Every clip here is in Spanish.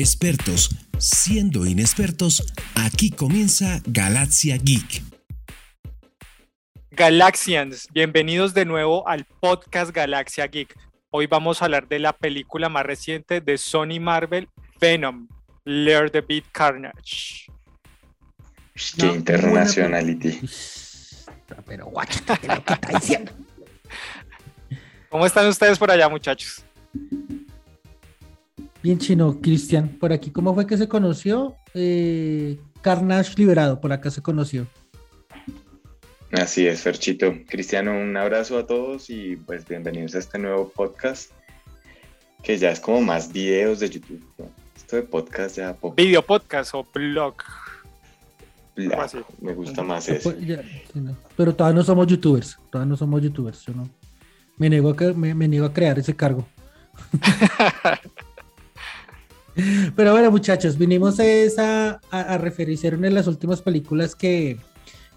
expertos, siendo inexpertos, aquí comienza Galaxia Geek. Galaxians, bienvenidos de nuevo al podcast Galaxia Geek. Hoy vamos a hablar de la película más reciente de Sony Marvel, Venom, Lear the Beat Carnage. Qué internationality. Pero guacho, ¿qué lo que está diciendo? ¿Cómo están ustedes por allá, muchachos? Bien chino, Cristian. Por aquí, ¿cómo fue que se conoció? Eh, Carnage Liberado, por acá se conoció. Así es, Ferchito. Cristiano, un abrazo a todos y pues bienvenidos a este nuevo podcast que ya es como más videos de YouTube. ¿no? Esto de podcast ya poco. Video podcast o blog. Bla, me gusta más eso. Pues, ya, sí, no. Pero todavía no somos youtubers. Todavía no somos youtubers. Yo no. Me niego a, que- me, me niego a crear ese cargo. Pero bueno, muchachos, vinimos a, a, referirse a una de las últimas películas que,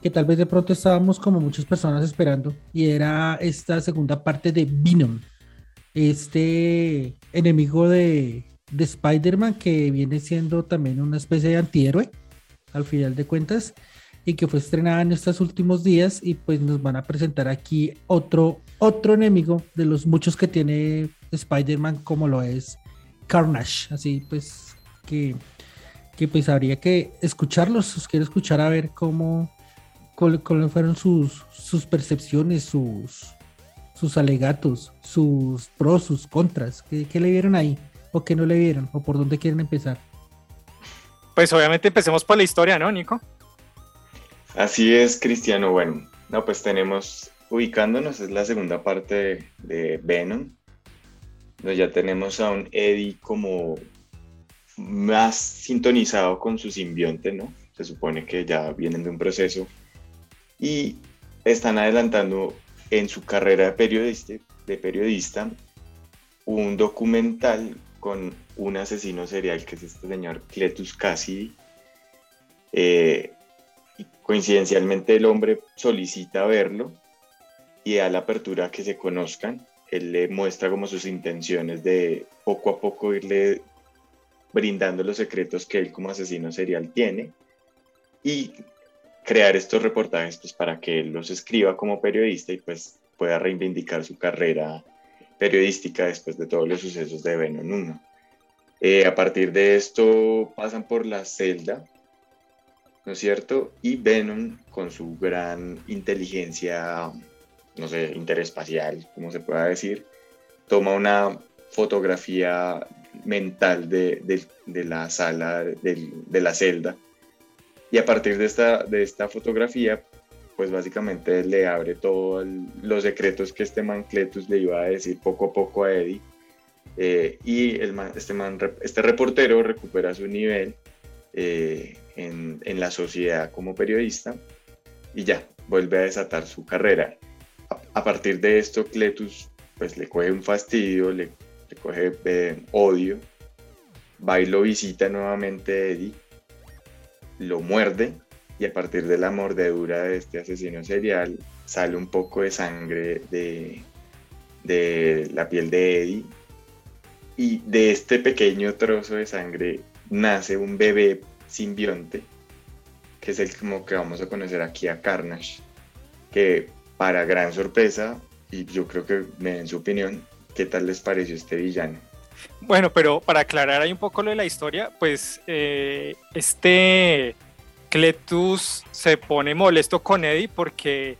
que tal vez de pronto estábamos como muchas personas esperando, y era esta segunda parte de Venom, este enemigo de, de Spider-Man que viene siendo también una especie de antihéroe, al final de cuentas, y que fue estrenada en estos últimos días, y pues nos van a presentar aquí otro, otro enemigo de los muchos que tiene Spider-Man, como lo es Carnage, así pues que, que pues habría que escucharlos, os quiero escuchar a ver cómo, cuál- cuáles fueron sus, sus percepciones, sus, sus alegatos, sus pros, sus contras, ¿qué, qué le vieron ahí? ¿O qué no le vieron? ¿O por dónde quieren empezar? Pues obviamente empecemos por la historia, ¿no, Nico? Así es, Cristiano. Bueno, no, pues tenemos, ubicándonos, es la segunda parte de, de Venom. Donde ya tenemos a un Eddie como más sintonizado con su simbionte, ¿no? Se supone que ya vienen de un proceso y están adelantando en su carrera de periodista, de periodista un documental con un asesino serial que es este señor Cletus Cassidy. Eh, coincidencialmente el hombre solicita verlo y da la apertura a que se conozcan. Él le muestra como sus intenciones de poco a poco irle brindando los secretos que él como asesino serial tiene y crear estos reportajes pues para que él los escriba como periodista y pues pueda reivindicar su carrera periodística después de todos los sucesos de Venom 1. Eh, a partir de esto pasan por la celda ¿no es cierto? Y Venom, con su gran inteligencia, no sé, interespacial, como se pueda decir, toma una fotografía mental de, de- la sala, de, la celda, y a partir de esta, de esta fotografía, pues básicamente le abre todos los secretos que este man Cletus le iba a decir poco a poco a Eddie, eh, y este, este reportero recupera su nivel eh, en, en la sociedad como periodista y ya, vuelve a desatar su carrera. A, partir de esto, Cletus pues le coge un fastidio, le, coge eh, odio, va y lo visita nuevamente Eddie, lo muerde y a partir de la mordedura de este asesino serial sale un poco de sangre de, de la piel de Eddie y de este pequeño trozo de sangre nace un bebé simbionte, que es el como que vamos a conocer aquí a Carnage, que para gran sorpresa, y yo creo que me den su opinión, ¿qué tal les pareció este villano? Bueno, pero para aclarar ahí un poco lo de la historia, pues eh, este Cletus se pone molesto con Eddie porque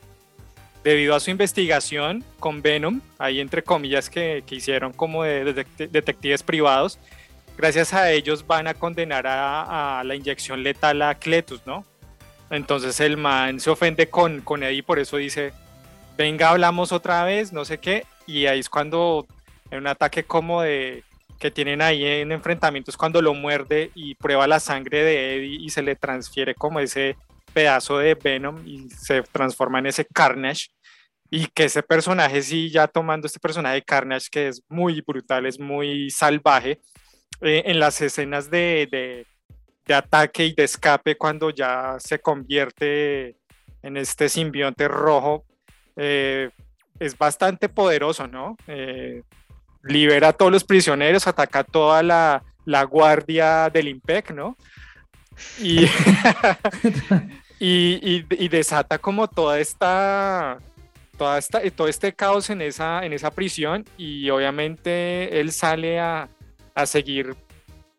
debido a su investigación con Venom, ahí entre comillas que, que hicieron como de detect- detectives privados, gracias a ellos van a condenar a, la inyección letal a Cletus, ¿no? Entonces el man se ofende con, con Eddie por eso dice, venga, hablamos otra vez, no sé qué, y ahí es cuando en un ataque como de que tienen ahí en enfrentamientos cuando lo muerde y prueba la sangre de Eddie y se le transfiere como ese pedazo de Venom y se transforma en ese Carnage. Y que ese personaje sí ya tomando este personaje de Carnage que es muy brutal, es muy salvaje eh, en las escenas de, de, de ataque y de escape cuando ya se convierte en este simbionte rojo eh, es bastante poderoso, ¿no? Eh, libera a todos los prisioneros, ataca a toda la, la guardia del IMPEC, ¿no? Y, y, y, desata como toda esta, toda esta, todo este caos en esa, en esa prisión y obviamente él sale a, a seguir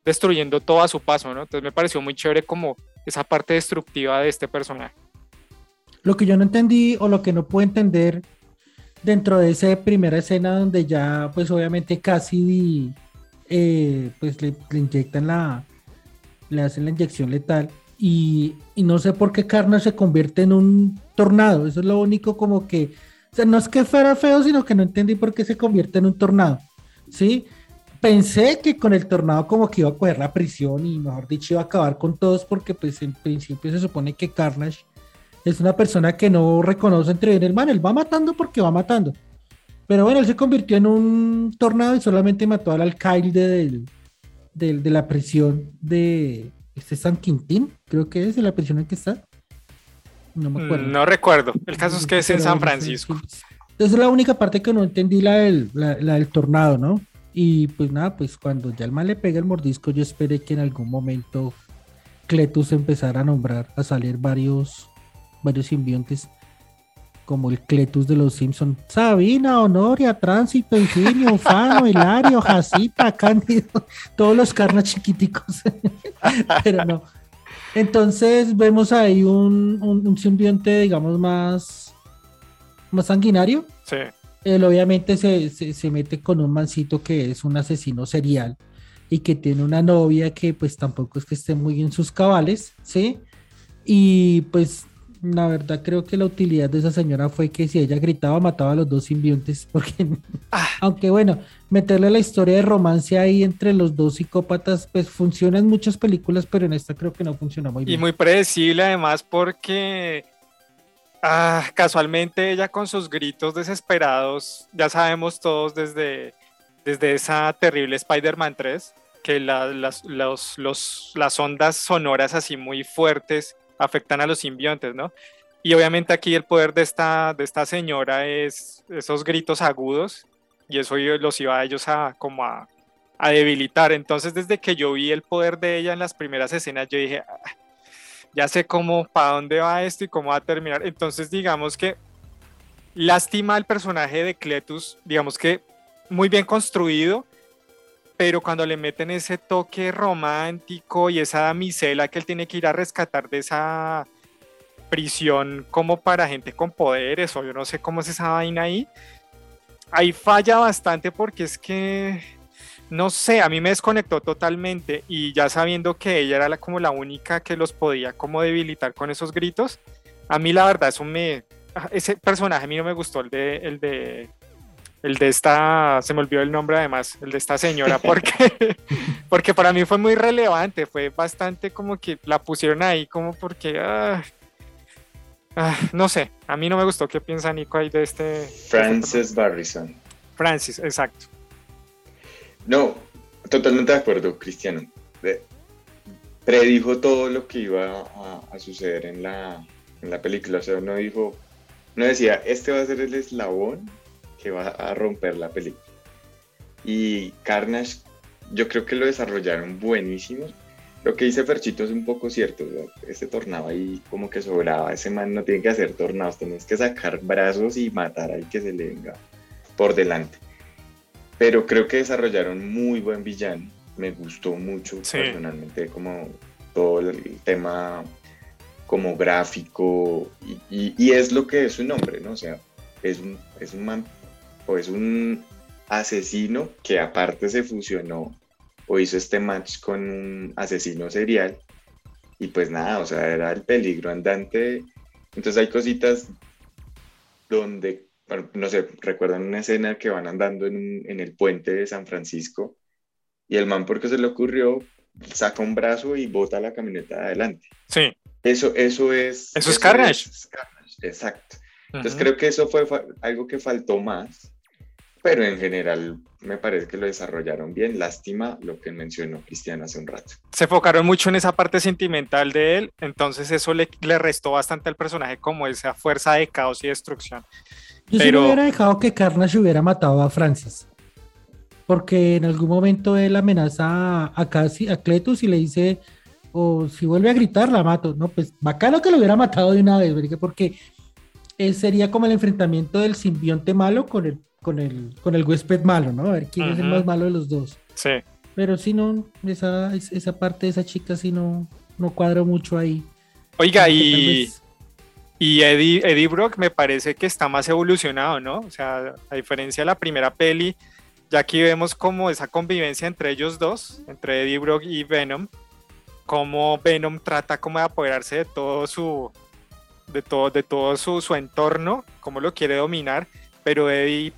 destruyendo todo a su paso, ¿no? Entonces me pareció muy chévere como esa parte destructiva de este personaje. Lo que yo no entendí o lo que no puedo entender dentro de esa primera escena donde ya pues obviamente casi eh, pues le, inyectan la le hacen la inyección letal y, y, no sé por qué Carnage se convierte en un tornado. Eso es lo único como que o sea no es que fuera feo sino que no entendí por qué se convierte en un tornado sí pensé que con el tornado como que iba a coger la prisión y mejor dicho iba a acabar con todos porque pues en principio se supone que Carnage es una persona que no reconoce entre bien el mal, él va matando porque va matando. Pero bueno, él se convirtió en un tornado y solamente mató al alcalde del, de la prisión de este San Quintín, creo que es de la prisión en que está. No me acuerdo. No recuerdo. El caso es que es en San Francisco. Esa es la única parte que no entendí, la del, la del tornado, ¿no? Y pues nada, pues cuando ya el mal le pega el mordisco, yo esperé que en algún momento Cletus empezara a nombrar, a salir varios, varios simbiontes, como el Cletus de los Simpsons. Sabina, Honoria, Tránsito, Ingenio, Fano, Hilario, Jacita, Cándido, todos los carnas chiquiticos. Pero no. Entonces vemos ahí un, un, un simbionte, digamos, más, más sanguinario. Sí él obviamente se, se, mete con un mancito que es un asesino serial y que tiene una novia que pues tampoco es que esté muy en sus cabales, ¿sí? Y pues la verdad creo que la utilidad de esa señora fue que si ella gritaba mataba a los dos simbiontes, porque ah. aunque bueno, meterle la historia de romance ahí entre los dos psicópatas pues funciona en muchas películas, pero en esta creo que no funciona muy bien. Y muy predecible además porque Ah, casualmente ella con sus gritos desesperados, ya sabemos todos desde, desde esa terrible Spider-Man 3, que las, los, los, las ondas sonoras así muy fuertes afectan a los simbiontes, ¿no? Y obviamente aquí el poder de esta, de esta señora es esos gritos agudos y eso los iba a ellos a como a, debilitar. Entonces desde que yo vi el poder de ella en las primeras escenas, yo dije, ah, ya sé cómo, para dónde va esto y cómo va a terminar. Entonces, digamos que lástima el personaje de Cletus, digamos que muy bien construido, pero cuando le meten ese toque romántico y esa damisela que él tiene que ir a rescatar de esa prisión como para gente con poderes o yo no sé cómo es esa vaina ahí, ahí falla bastante porque es que no sé, a mí me desconectó totalmente y ya sabiendo que ella era la, como la única que los podía como debilitar con esos gritos, a mí la verdad eso me, ese personaje a mí no me gustó, el de, el de, el de esta, se me olvidó el nombre además, el de esta señora, porque, porque para mí fue muy relevante, fue bastante como que la pusieron ahí como porque, ah, ah, no sé, a mí no me gustó, ¿qué piensa Nico ahí de este? Francis Barrison. Francis, exacto. No, totalmente de acuerdo, Cristiano. Predijo todo lo que iba a, suceder en la, en la, película. O sea, no dijo, no decía, este va a ser el eslabón que va a romper la película. Y Carnage, yo creo que lo desarrollaron buenísimo. Lo que dice Ferchito es un poco cierto. Este tornado ahí como que sobraba. Ese man no tiene que hacer tornados, tienes que sacar brazos y matar ahí que se le venga por delante pero creo que desarrollaron muy buen villano. Me gustó mucho personalmente como todo el tema como gráfico y, y, es lo que es su nombre, ¿no? O sea, es un, es un man o es un asesino que aparte se fusionó o hizo este match con un asesino serial y pues nada, o sea, era el peligro andante. Entonces hay cositas donde no sé, recuerdan una escena que van andando en, en, el puente de San Francisco y el man porque se le ocurrió saca un brazo y bota la camioneta adelante. Sí. Eso, eso es... Eso, es Carnage. exacto. Entonces creo que eso fue algo que faltó más, pero en general me parece que lo desarrollaron bien. Lástima lo que mencionó Cristian hace un rato. Se enfocaron mucho en esa parte sentimental de él, entonces eso le, le restó bastante al personaje como esa fuerza de caos y destrucción. Yo pero... hubiera dejado que Carnage hubiera matado a Francis. porque en algún momento él amenaza a, Casi, a Cletus y le dice, o si vuelve a gritar, la mato. No, pues bacano que lo hubiera matado de una vez, porque sería como el enfrentamiento del simbionte malo con el, con el, con el huésped malo, ¿no? A ver quién es el más malo de los dos. Sí. Pero si no, esa, esa parte de esa chica sí no, no cuadro mucho ahí. Oiga, y, y Eddie, Eddie Brock me parece que está más evolucionado, ¿no? O sea, a diferencia de la primera peli, ya aquí vemos como esa convivencia entre ellos dos, entre Eddie Brock y Venom, cómo Venom trata como de apoderarse de todo su, de todo, de todo su, su entorno, cómo lo quiere dominar, pero Eddie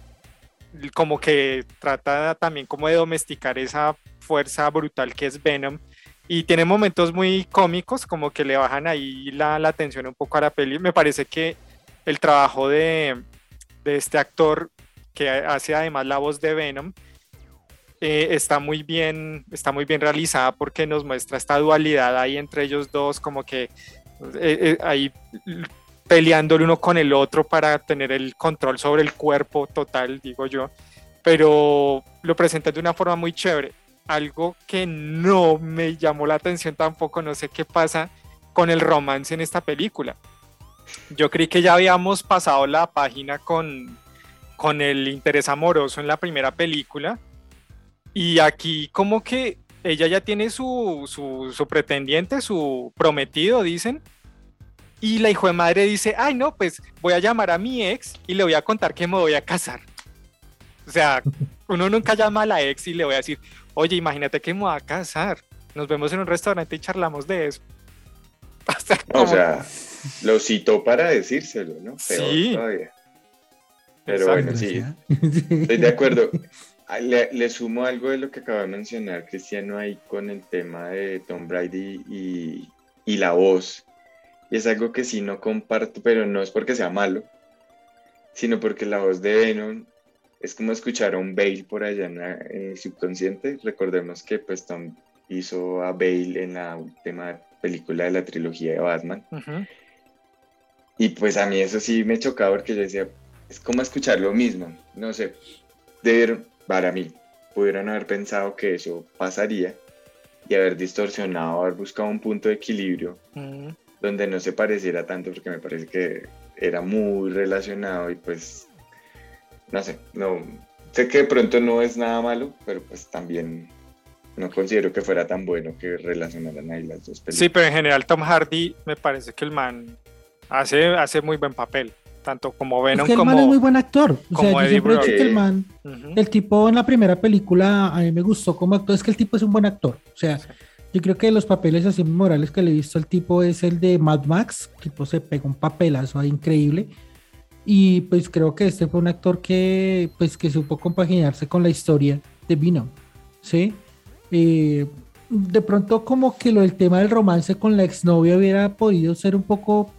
como que trata también como de domesticar esa fuerza brutal que es Venom y tiene momentos muy cómicos como que le bajan ahí la, la atención un poco a la peli. Me parece que el trabajo de, de este actor que hace además la voz de Venom eh, está muy bien está muy bien realizada porque nos muestra esta dualidad ahí entre ellos dos como que eh, eh, ahí peleando el uno con el otro para tener el control sobre el cuerpo total, digo yo, pero lo presenta de una forma muy chévere. Algo que no me llamó la atención tampoco, no sé qué pasa con el romance en esta película. Yo creí que ya habíamos pasado la página con, con el interés amoroso en la primera película y aquí como que ella ya tiene su, su, su pretendiente, su prometido, dicen, y la hijo de madre dice, ay no, pues voy a llamar a mi ex y le voy a contar que me voy a casar. O sea, uno nunca llama a la ex y le voy a decir, oye, imagínate que me voy a casar. Nos vemos en un restaurante y charlamos de eso. O sea, lo citó para decírselo, ¿no? sí. Pero bueno, sí, estoy de acuerdo. Ah, le, sumo algo de lo que acaba de mencionar Cristiano ahí con el tema de Tom Brady y, y la voz. Y es algo que sí no comparto, pero no es porque sea malo, sino porque la voz de Venom es como escuchar a un Bale por allá en, el subconsciente. Recordemos que pues Tom hizo a Bale en la última película de la trilogía de Batman. Y pues a mí eso sí me chocaba porque yo decía, es como escuchar lo mismo. No sé, de, para mí, pudieran haber pensado que eso pasaría y haber distorsionado, haber buscado un punto de equilibrio donde no se pareciera tanto porque me parece que era muy relacionado y pues no sé, no sé que de pronto no es nada malo, pero pues también no considero que fuera tan bueno que relacionaran ahí las dos películas. Sí, pero en general Tom Hardy me parece que el man hace, hace muy buen papel, tanto como Venom es que el man es muy buen actor. O sea, yo siempre he dicho que el man, el tipo en la primera película a mí me gustó como actor, es que el tipo es un buen actor. O sea, yo creo que los papeles así morales que le he visto al tipo es el de Mad Max, el tipo se pegó un papelazo ahí increíble. Y pues creo que este fue un actor que pues que supo compaginarse con la historia de Venom, ¿sí? Eh, de pronto como que lo del tema del romance con la exnovia hubiera podido ser un poco,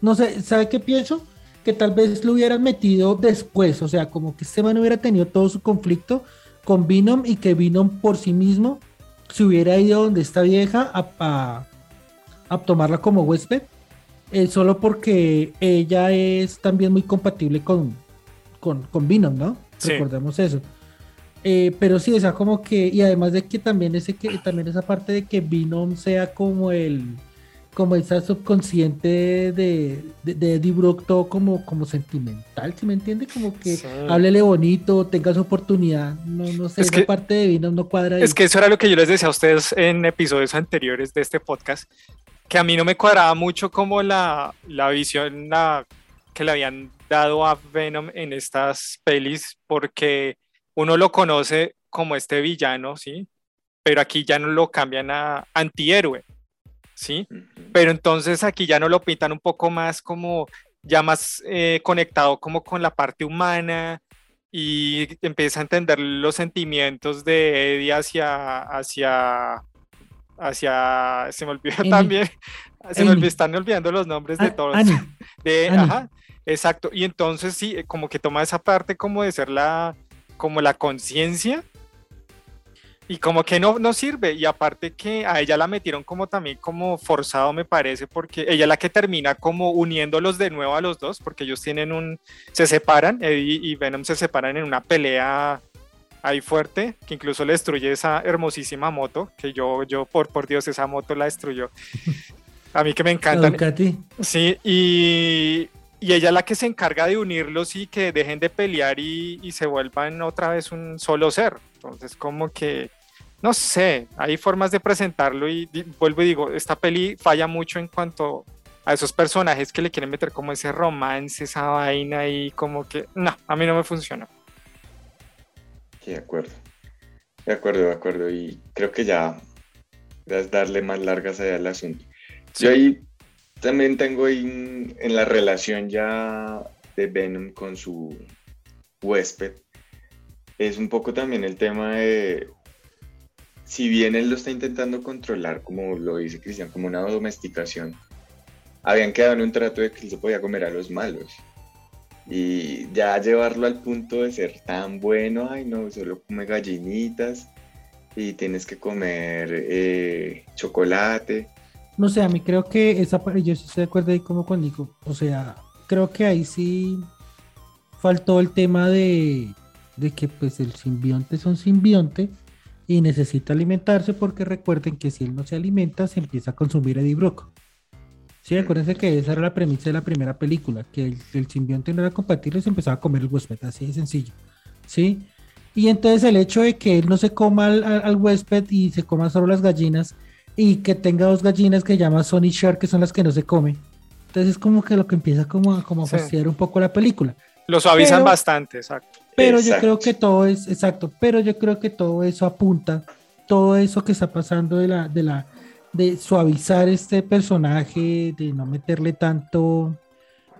no sé, ¿sabe qué pienso? Que tal vez lo hubieran metido después, o sea, como que este man hubiera tenido todo su conflicto con Venom y que Venom por sí mismo se hubiera ido donde está vieja a, a, tomarla como huésped, eh, solo porque ella es también muy compatible con, con, con Venom, ¿no? Recordemos eso. Eh, pero sí, o sea, como que, y además de que también ese que también esa parte de que Venom sea como el como esa subconsciente de, de, Eddie Brock, todo como, como sentimental, ¿sí me entiende? Como que háblele bonito, tenga su oportunidad, no, no sé, esa parte de Venom no cuadra. Es que eso era lo que yo les decía a ustedes en episodios anteriores de este podcast, que a mí no me cuadraba mucho como la, la visión la, que le habían dado a Venom en estas pelis, porque uno lo conoce como este villano, ¿sí? Pero aquí ya no lo cambian a antihéroe. ¿Sí? Pero entonces aquí ya no lo pintan un poco más como ya más eh, conectado como con la parte humana y empieza a entender los sentimientos de Eddie hacia, hacia, hacia, se me olvidó también, se me están olvidando los nombres de ah, todos. De, ajá, exacto. Y entonces sí, como que toma esa parte como de ser la, como la conciencia y como que no, no sirve. Y aparte que a ella la metieron como también como forzado, me parece, porque ella es la que termina como uniéndolos de nuevo a los dos, porque ellos tienen un, se separan, Eddie y Venom se separan en una pelea ahí fuerte, que incluso le destruye esa hermosísima moto, que yo, yo por, por Dios, esa moto la destruyó. A mí que me encanta. Sí, y, y ella es la que se encarga de unirlos y que dejen de pelear y, y, se vuelvan otra vez un solo ser. Entonces, como que, no sé, hay formas de presentarlo y, vuelvo y digo, esta peli falla mucho en cuanto a esos personajes que le quieren meter como ese romance, esa vaina y como que, no, a mí no me funciona. Sí, de acuerdo. De acuerdo, de acuerdo. Y creo que ya es darle más largas allá al asunto. Yo ahí también tengo ahí en, la relación ya de Venom con su huésped, es un poco también el tema de, si bien él lo está intentando controlar, como lo dice Cristian, como una domesticación, habían quedado en un trato de que él se podía comer a los malos. Y ya llevarlo al punto de ser tan bueno, ay no, solo come gallinitas y tienes que comer eh, chocolate no sé, a mí creo que esa yo sí estoy de acuerdo ahí como con Nico. O sea, creo que ahí sí faltó el tema de, que pues el simbionte es un simbionte y necesita alimentarse porque recuerden que si él no se alimenta se empieza a consumir Eddie Brock. Sí, acuérdense que esa era la premisa de la primera película, que el, simbionte no era compatible y se empezaba a comer el huésped, así de sencillo. ¿Sí? Y entonces el hecho de que él no se coma al, al huésped y se coma solo las gallinas, y que tenga dos gallinas que llama Sony Shark, que son las que no se comen. Entonces es como que lo que empieza como a, como a fastidiar un poco la película. Lo suavizan bastante, exacto. Pero yo creo que todo es, exacto, pero yo creo que todo eso apunta, todo eso que está pasando de la, de la, de suavizar este personaje, de no meterle tanto,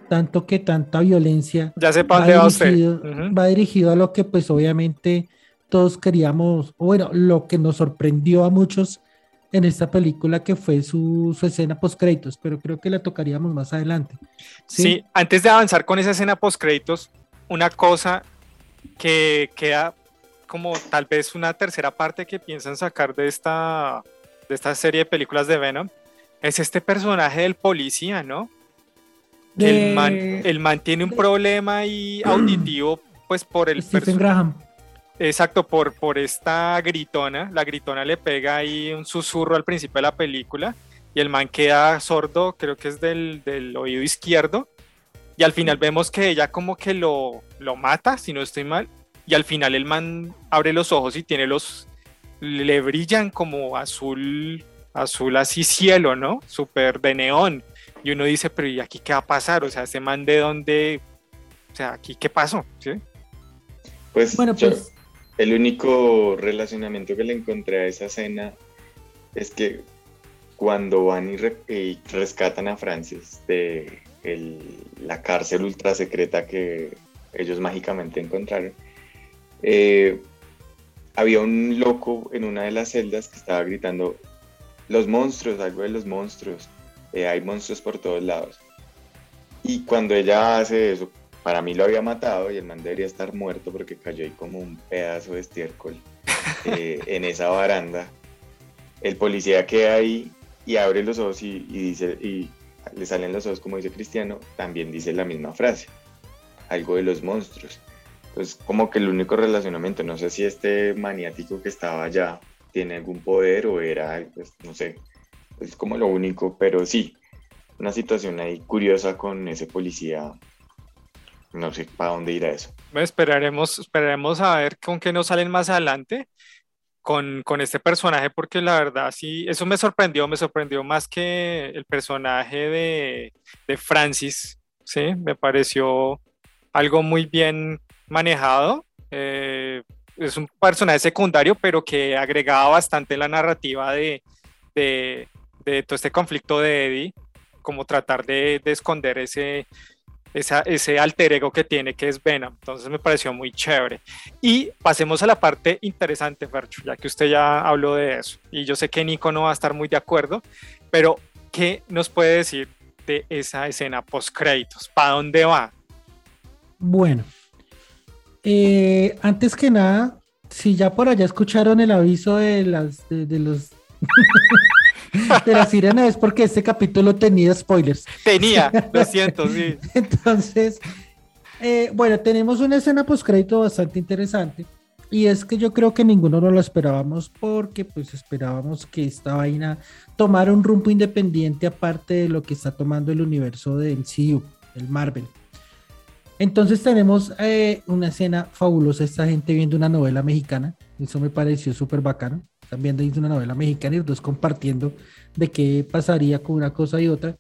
tanto que tanta violencia. Ya sepa va, dirigido, va dirigido a lo que pues obviamente todos queríamos, o bueno, lo que nos sorprendió a muchos en esta película que fue su, escena post créditos, pero creo que la tocaríamos más adelante. ¿sí? antes de avanzar con esa escena post créditos, una cosa que queda como tal vez una tercera parte que piensan sacar de esta, de esta serie de películas de Venom, es este personaje del policía, ¿no? el, man, el man tiene un problema y auditivo pues por el Stephen Graham Exacto, por, por esta gritona. La gritona le pega ahí un susurro al principio de la película y el man queda sordo, creo que es del, oído izquierdo. Y al final vemos que ella como que lo, lo mata, si no estoy mal. Y al final el man abre los ojos y tiene los... Le brillan como azul, azul así cielo, ¿no? Súper de neón. Y uno dice, pero ¿y aquí qué va a pasar? O sea, ese man de dónde... O sea, ¿aquí qué pasó? ¿Sí? Pues, bueno, pues el único relacionamiento que le encontré a esa escena es que cuando van y, rescatan a Francis de la cárcel ultra secreta que ellos mágicamente encontraron, eh, había un loco en una de las celdas que estaba gritando, los monstruos, algo de los monstruos, eh, hay monstruos por todos lados. Y cuando ella hace eso, para mí lo había matado y el man debería estar muerto porque cayó ahí como un pedazo de estiércol eh, en esa baranda. El policía queda ahí y abre los ojos y, dice, y le salen los ojos como dice Cristiano, también dice la misma frase, algo de los monstruos. Entonces, como que el único relacionamiento, no sé si este maniático que estaba allá tiene algún poder o era, pues, no sé, es como lo único, pero sí, una situación ahí curiosa con ese policía no sé para dónde irá eso. esperaremos, esperaremos a ver con qué nos salen más adelante con, con, este personaje, porque la verdad sí, eso me sorprendió, me sorprendió más que el personaje de, de Francis, ¿sí? Me pareció algo muy bien manejado. Eh, es un personaje secundario, pero que agregaba bastante la narrativa de, de, de todo este conflicto de Eddie, como tratar de, de esconder ese, ese alter ego que tiene, que es Venom. Entonces me pareció muy chévere. Y pasemos a la parte interesante, Fercho, ya que usted ya habló de eso. Y yo sé que Nico no va a estar muy de acuerdo, pero ¿qué nos puede decir de esa escena post créditos? ¿Para dónde va? Bueno, eh, antes que nada, si ya por allá escucharon el aviso de, las, de los de la sirena es porque este capítulo tenía spoilers. Tenía, lo siento, sí. Entonces, eh, bueno, tenemos una escena post crédito bastante interesante Y es que yo creo que ninguno no lo esperábamos porque pues esperábamos que esta vaina tomara un rumbo independiente aparte de lo que está tomando el universo de MCU, el Marvel. Entonces tenemos eh, una escena fabulosa, esta gente viendo una novela mexicana, eso me pareció súper bacano, están viendo una novela mexicana y los dos compartiendo de qué pasaría con una cosa y otra,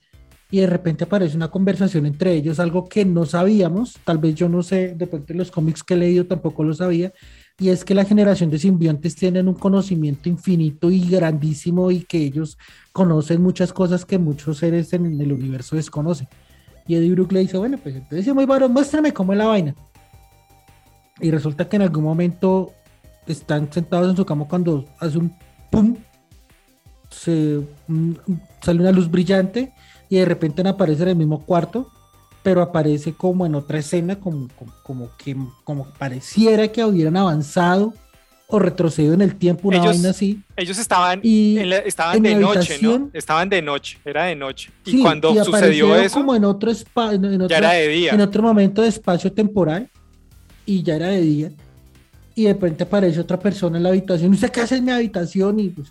y de repente aparece una conversación entre ellos, algo que no sabíamos, tal vez yo no sé, de pronto los cómics que he leído tampoco lo sabía, y es que la generación de simbiontes tienen un conocimiento infinito y grandísimo y que ellos conocen muchas cosas que muchos seres en el universo desconocen. Y Eddie Brooke le dice, bueno, pues entonces muy varón, muéstrame cómo es la vaina. Y resulta que en algún momento están sentados en su cama cuando hace un pum, se sale una luz brillante y de repente aparece en el mismo cuarto, pero aparece como en otra escena, como, como, que como pareciera que hubieran avanzado o retrocedido en el tiempo, una vaina así. Ellos estaban, estaban de noche, ¿no? Estaban de noche, era de noche. Y cuando sucedió eso, como en otro, en, ya era de día. En otro momento de espacio temporal, y ya era de día. Y de repente aparece otra persona en la habitación. ¿Usted qué hace en mi habitación? Y pues,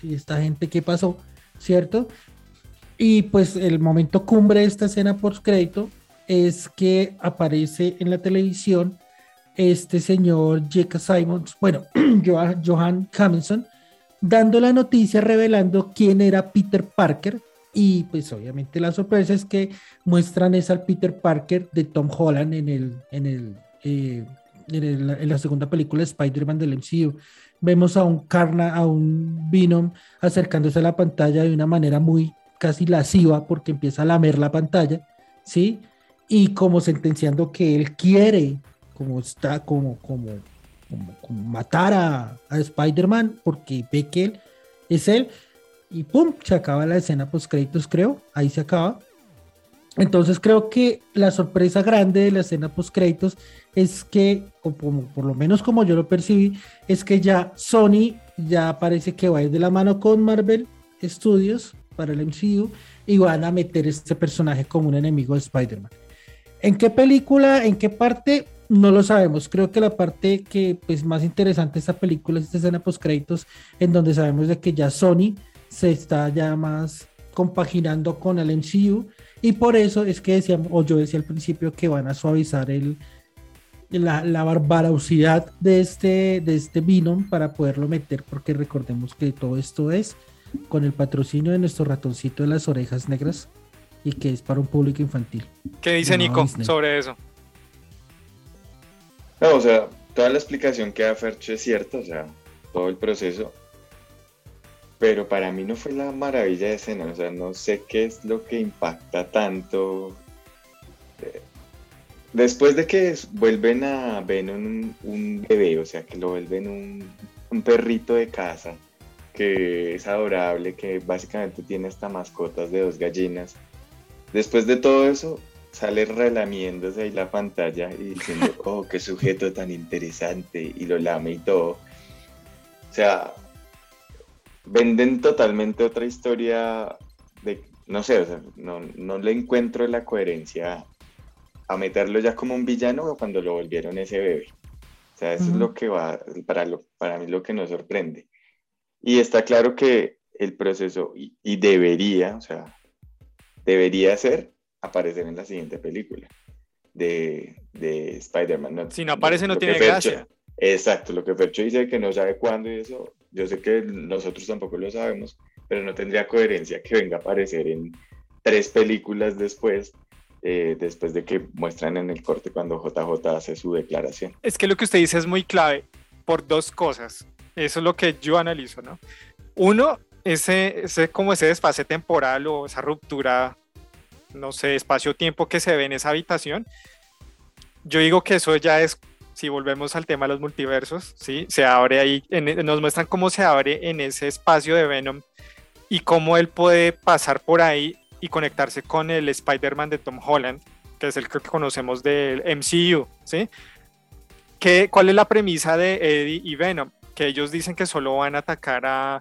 ¿y esta gente qué pasó? ¿Cierto? Y pues el momento cumbre de esta escena post crédito es que aparece en la televisión este señor J.K. Simons, bueno, Johan Hamilton, dando la noticia revelando quién era Peter Parker. Y pues obviamente la sorpresa es que muestran es al Peter Parker de Tom Holland en, el, en, el, eh, en, la segunda película de Spider-Man del MCU. Vemos a un Carna, a un Venom acercándose a la pantalla de una manera muy casi lasciva porque empieza a lamer la pantalla, ¿sí? Y como sentenciando que él quiere como está, como, como, como, matar a, a Spider-Man porque ve que él es él y pum, se acaba la escena post créditos, creo, ahí se acaba. Entonces creo que la sorpresa grande de la escena post créditos es que, como, por lo menos como yo lo percibí, es que ya Sony ya parece que va a ir de la mano con Marvel Studios para el MCU y van a meter este personaje como un enemigo de Spider-Man. ¿En qué película, en qué parte? No lo sabemos. Creo que la parte que pues más interesante de esta película es esta escena post créditos en donde sabemos de que ya Sony se está ya más compaginando con el MCU y por eso es que decíamos, o yo decía al principio que van a suavizar el, la, la barbarosidad de este, de este Venom para poderlo meter, porque recordemos que todo esto es con el patrocinio de nuestro ratoncito de las orejas negras y que es para un público infantil. ¿Qué dice Nico sobre eso? No, o sea, toda la explicación que da Fercho es cierta, o sea, todo el proceso. Pero para mí no fue la maravilla de escena, o sea, no sé qué es lo que impacta tanto. Después de que vuelven a Venom un, un bebé, o sea, que lo vuelven un, un perrito de casa, que es adorable, que básicamente tiene hasta mascotas de dos gallinas. Después de todo eso, sale relamiéndose ahí la pantalla y diciendo, oh, qué sujeto tan interesante, y lo lame y todo. O sea, venden totalmente otra historia de, no sé, o sea, no, no le encuentro la coherencia a meterlo ya como un villano o cuando lo volvieron ese bebé. O sea, eso es lo que va, para, lo, para mí lo que nos sorprende. Y está claro que el proceso, y, y debería, o sea, debería ser aparecer en la siguiente película de, de Spider-Man. si no aparece, no tiene gracia. Exacto, lo que Fercho dice que no sabe cuándo y eso, yo sé que nosotros tampoco lo sabemos, pero no tendría coherencia que venga a aparecer en tres películas después, eh, después de que muestran en el corte cuando JJ hace su declaración. Es que lo que usted dice es muy clave por dos cosas. Eso es lo que yo analizo, ¿no? Uno, ese, ese como ese desfase temporal o esa ruptura no sé, espacio-tiempo que se ve en esa habitación. Yo digo que eso ya es, si volvemos al tema de los multiversos, ¿sí? Se abre ahí, nos muestran cómo se abre en ese espacio de Venom y cómo él puede pasar por ahí y conectarse con el Spider-Man de Tom Holland, que es el que conocemos del MCU, ¿sí? ¿Qué, ¿Cuál es la premisa de Eddie y Venom? Que ellos dicen que solo van a atacar a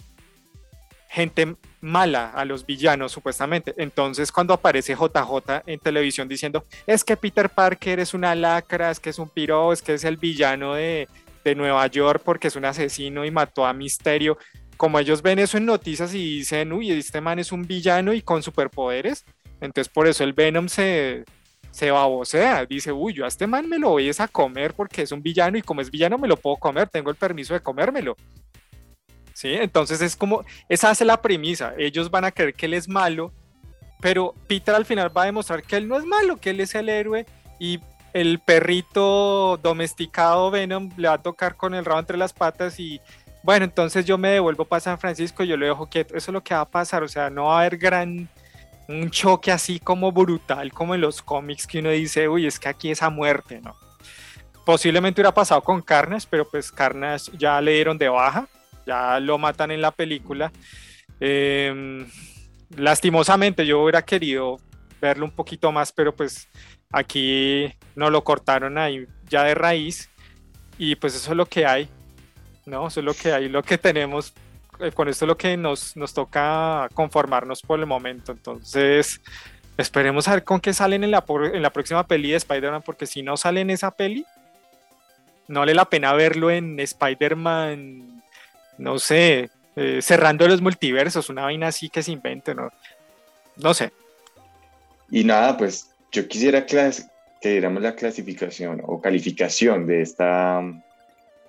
gente mala a los villanos supuestamente. Entonces cuando aparece JJ en televisión diciendo, es que Peter Parker es una lacra, es que es un piro, es que es el villano de, de Nueva York porque es un asesino y mató a Misterio. Como ellos ven eso en noticias y dicen, uy, este man es un villano y con superpoderes, entonces por eso el Venom se, se babosea, dice, uy, yo a este man me lo voy a comer porque es un villano y como es villano me lo puedo comer, tengo el permiso de comérmelo. ¿Sí? Entonces es como, esa es la premisa, ellos van a creer que él es malo, pero Peter al final va a demostrar que él no es malo, que él es el héroe y el perrito domesticado Venom le va a tocar con el rabo entre las patas y bueno, entonces yo me devuelvo para San Francisco, yo lo dejo quieto, eso es lo que va a pasar, o sea, no va a haber gran un choque así como brutal como en los cómics que uno dice, uy, es que aquí es a muerte, ¿no? Posiblemente hubiera pasado con Carnage, pero pues Carnage ya le dieron de baja, ya lo matan en la película. Em, lastimosamente yo hubiera querido verlo un poquito más, pero pues aquí no lo cortaron ahí ya de raíz y pues eso es lo que hay, ¿no? Eso es lo que hay, lo que tenemos eh, con esto es lo que nos, nos toca conformarnos por el momento. Entonces, esperemos a ver con qué salen en la, en la próxima peli de Spider-Man, porque si no sale en esa peli, no vale la pena verlo en Spider-Man, no sé, eh, cerrando los multiversos, una vaina así que se invente, ¿no? No sé. Y nada, pues yo quisiera que diéramos la clasificación o calificación de esta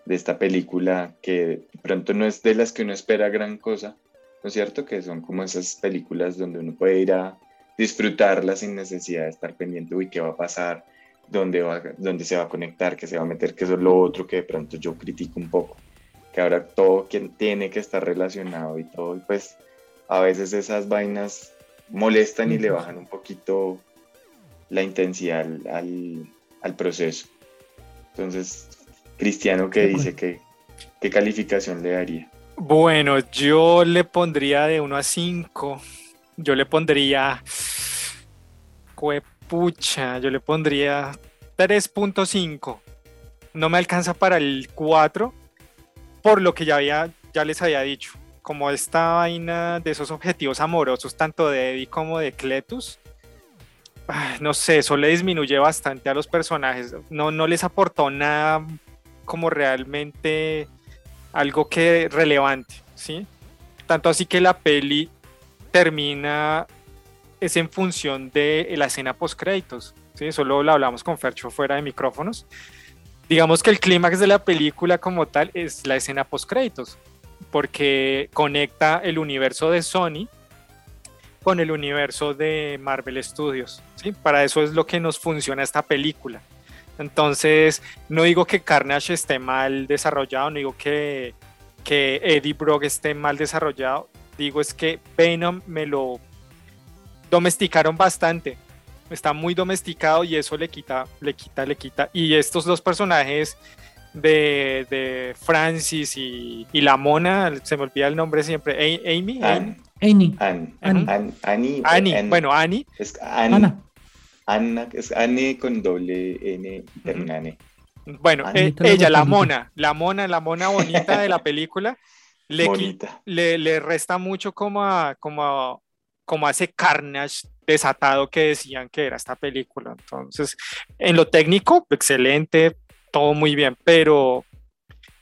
de esta película que pronto no es de las que uno espera gran cosa, ¿no es cierto? Que son como esas películas donde uno puede ir a disfrutarla sin necesidad de estar pendiente, uy, ¿qué va a pasar? ¿Dónde, dónde se va a conectar? ¿Qué se va a meter? Que eso es lo otro que de pronto yo critico un poco, que ahora todo quien tiene que estar relacionado y todo, y pues a veces esas vainas molestan y le bajan un poquito la intensidad al, al proceso. Entonces, Cristiano, ¿qué dice? ¿Qué, ¿Qué calificación le daría? Bueno, yo le pondría de 1 a 5. Yo le pondría. Cuepucha, yo le pondría 3.5. No me alcanza para el 4, por lo que ya, había, ya les había dicho. Como esta vaina de esos objetivos amorosos, tanto de Eddie como de Cletus, no sé, eso le disminuye bastante a los personajes. No, no les aportó nada como realmente algo que relevante, ¿sí? Tanto así que la peli termina es en función de la escena post créditos, ¿sí? Solo lo hablamos con Fercho fuera de micrófonos. Digamos que el clímax de la película como tal es la escena post créditos, porque conecta el universo de Sony con el universo de Marvel Studios, ¿sí? Para eso es lo que nos funciona esta película. Entonces, no digo que Carnage esté mal desarrollado, no digo que, que Eddie Brock esté mal desarrollado, digo es que Venom me lo domesticaron bastante. Está muy domesticado y eso le quita, le quita, le quita. Y estos dos personajes de, Francis y, la mona, se me olvida el nombre siempre, Amy. Annie. Annie. Annie. Bueno, Annie. Es Annie. Anna, es Anne con doble N termina N. Bueno, eh, ella, la mona, la mona, la mona bonita de la película, le, le, le, resta mucho como a, como como ese carnage desatado que decían que era esta película. Entonces, en lo técnico, excelente, todo muy bien, pero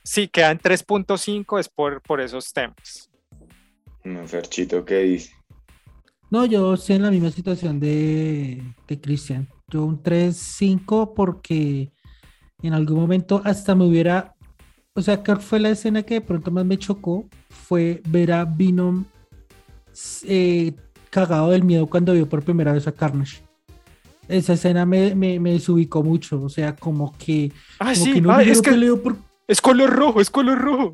sí, quedan 3.5 es por, por esos temas. No, Ferchito, ¿qué dice? No, yo estoy en la misma situación de, de Cristian. Yo un 3-5 porque en algún momento hasta me hubiera, o sea, que fue la escena que de pronto más me chocó, fue ver a Venom eh, cagado del miedo cuando vio por primera vez a Carnage. Esa escena me, me, me desubicó mucho, o sea, como que... Ah, sí, no ah, es que es color rojo, es color rojo.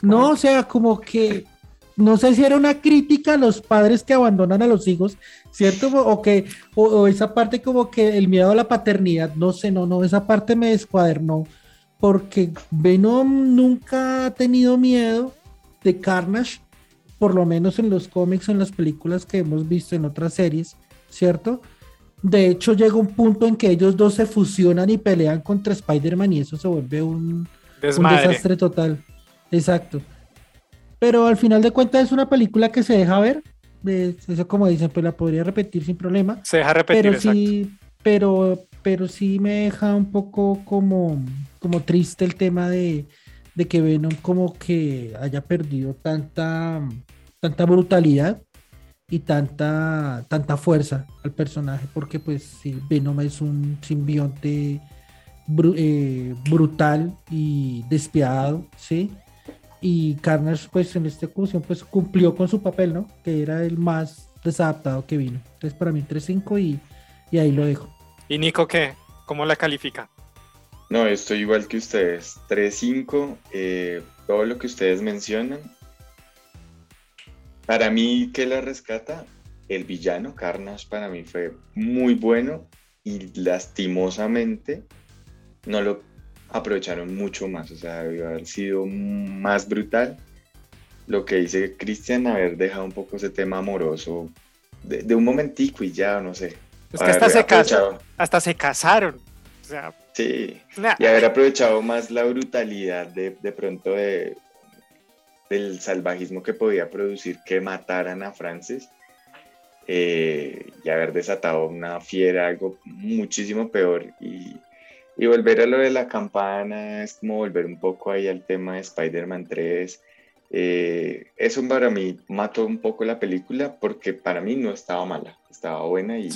no, o sea, como que no sé si era una crítica a los padres que abandonan a los hijos, ¿cierto? O que, o, esa parte como que el miedo a la paternidad, no sé, no, no, esa parte me descuadernó, porque Venom nunca ha tenido miedo de Carnage, por lo menos en los cómics, en las películas que hemos visto en otras series, ¿cierto? De hecho, llega un punto en que ellos dos se fusionan y pelean contra Spider-Man y eso se vuelve un, un desastre total. Exacto. Pero al final de cuentas es una película que se deja ver. Eso como dicen, pues la podría repetir sin problema. Se deja repetir, pero sí, pero, pero sí me deja un poco como como triste el tema de, de que Venom como que haya perdido tanta, tanta brutalidad y tanta, tanta fuerza al personaje, porque pues sí, Venom es un simbionte eh, brutal y despiadado, ¿sí? Y Carnage pues en esta ocasión pues cumplió con su papel, ¿no? Que era el más desadaptado que vino. Entonces para mí 3-5 y, y ahí lo dejo. ¿Y Nico qué? ¿Cómo la califica? No, estoy igual que ustedes. 3-5, eh, todo lo que ustedes mencionan. Para mí, ¿qué la rescata? El villano, Carnage, para mí fue muy bueno y lastimosamente no lo aprovecharon mucho más. O sea, debió haber sido más brutal. Lo que dice Cristian, haber dejado un poco ese tema amoroso de, un momentico y ya, no sé. Es que hasta se, casaron, hasta se casaron. O sea, sí. Y haber aprovechado más la brutalidad de, de pronto de, del salvajismo que podía producir que mataran a Francis eh, y haber desatado una fiera, algo muchísimo peor. Y, y, volver a lo de la campana es como volver un poco ahí al tema de Spider-Man 3. Eh, eso para mí mató un poco la película porque para mí no estaba mala, estaba buena y,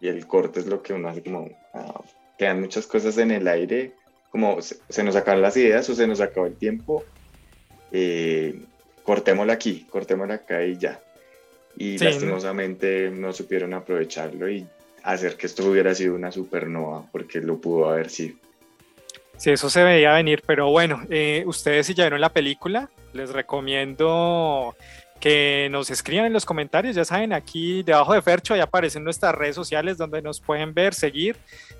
y el corte es lo que uno hace como, ah, quedan muchas cosas en el aire, como se, se nos acaban las ideas o se nos acabó el tiempo eh, cortémosla aquí, cortémosla acá y ya. Y lastimosamente ¿no? supieron aprovecharlo y hacer que esto hubiera sido una supernova, porque lo pudo haber sido. Sí, eso se veía venir, pero bueno, eh, ustedes si ya vieron la película, les recomiendo que nos escriban en los comentarios, ya saben, aquí debajo de Fercho ya aparecen nuestras redes sociales donde nos pueden ver, seguir,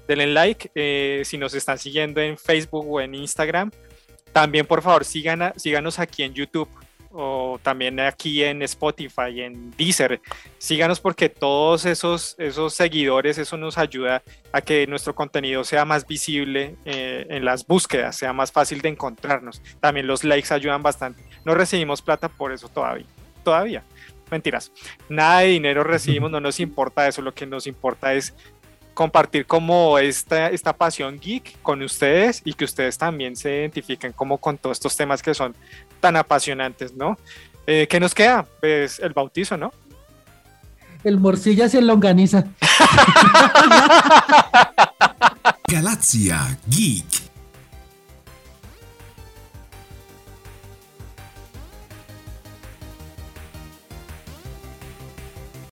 denle like, eh, si nos están siguiendo en Facebook o en Instagram, también, por favor, síganos aquí en YouTube o también aquí en Spotify, en Deezer. Síganos porque todos esos, esos seguidores, eso nos ayuda a que nuestro contenido sea más visible eh, en las búsquedas, sea más fácil de encontrarnos. También los likes ayudan bastante. No recibimos plata por eso todavía. Todavía. Mentiras. Nada de dinero recibimos, no nos importa eso. Lo que nos importa es compartir como esta, esta pasión geek con ustedes y que ustedes también se identifiquen como con todos estos temas que son tan apasionantes, ¿no? Eh, ¿Qué nos queda? Pues el bautizo, ¿no? El morcillas y el longaniza. Galaxia Geek.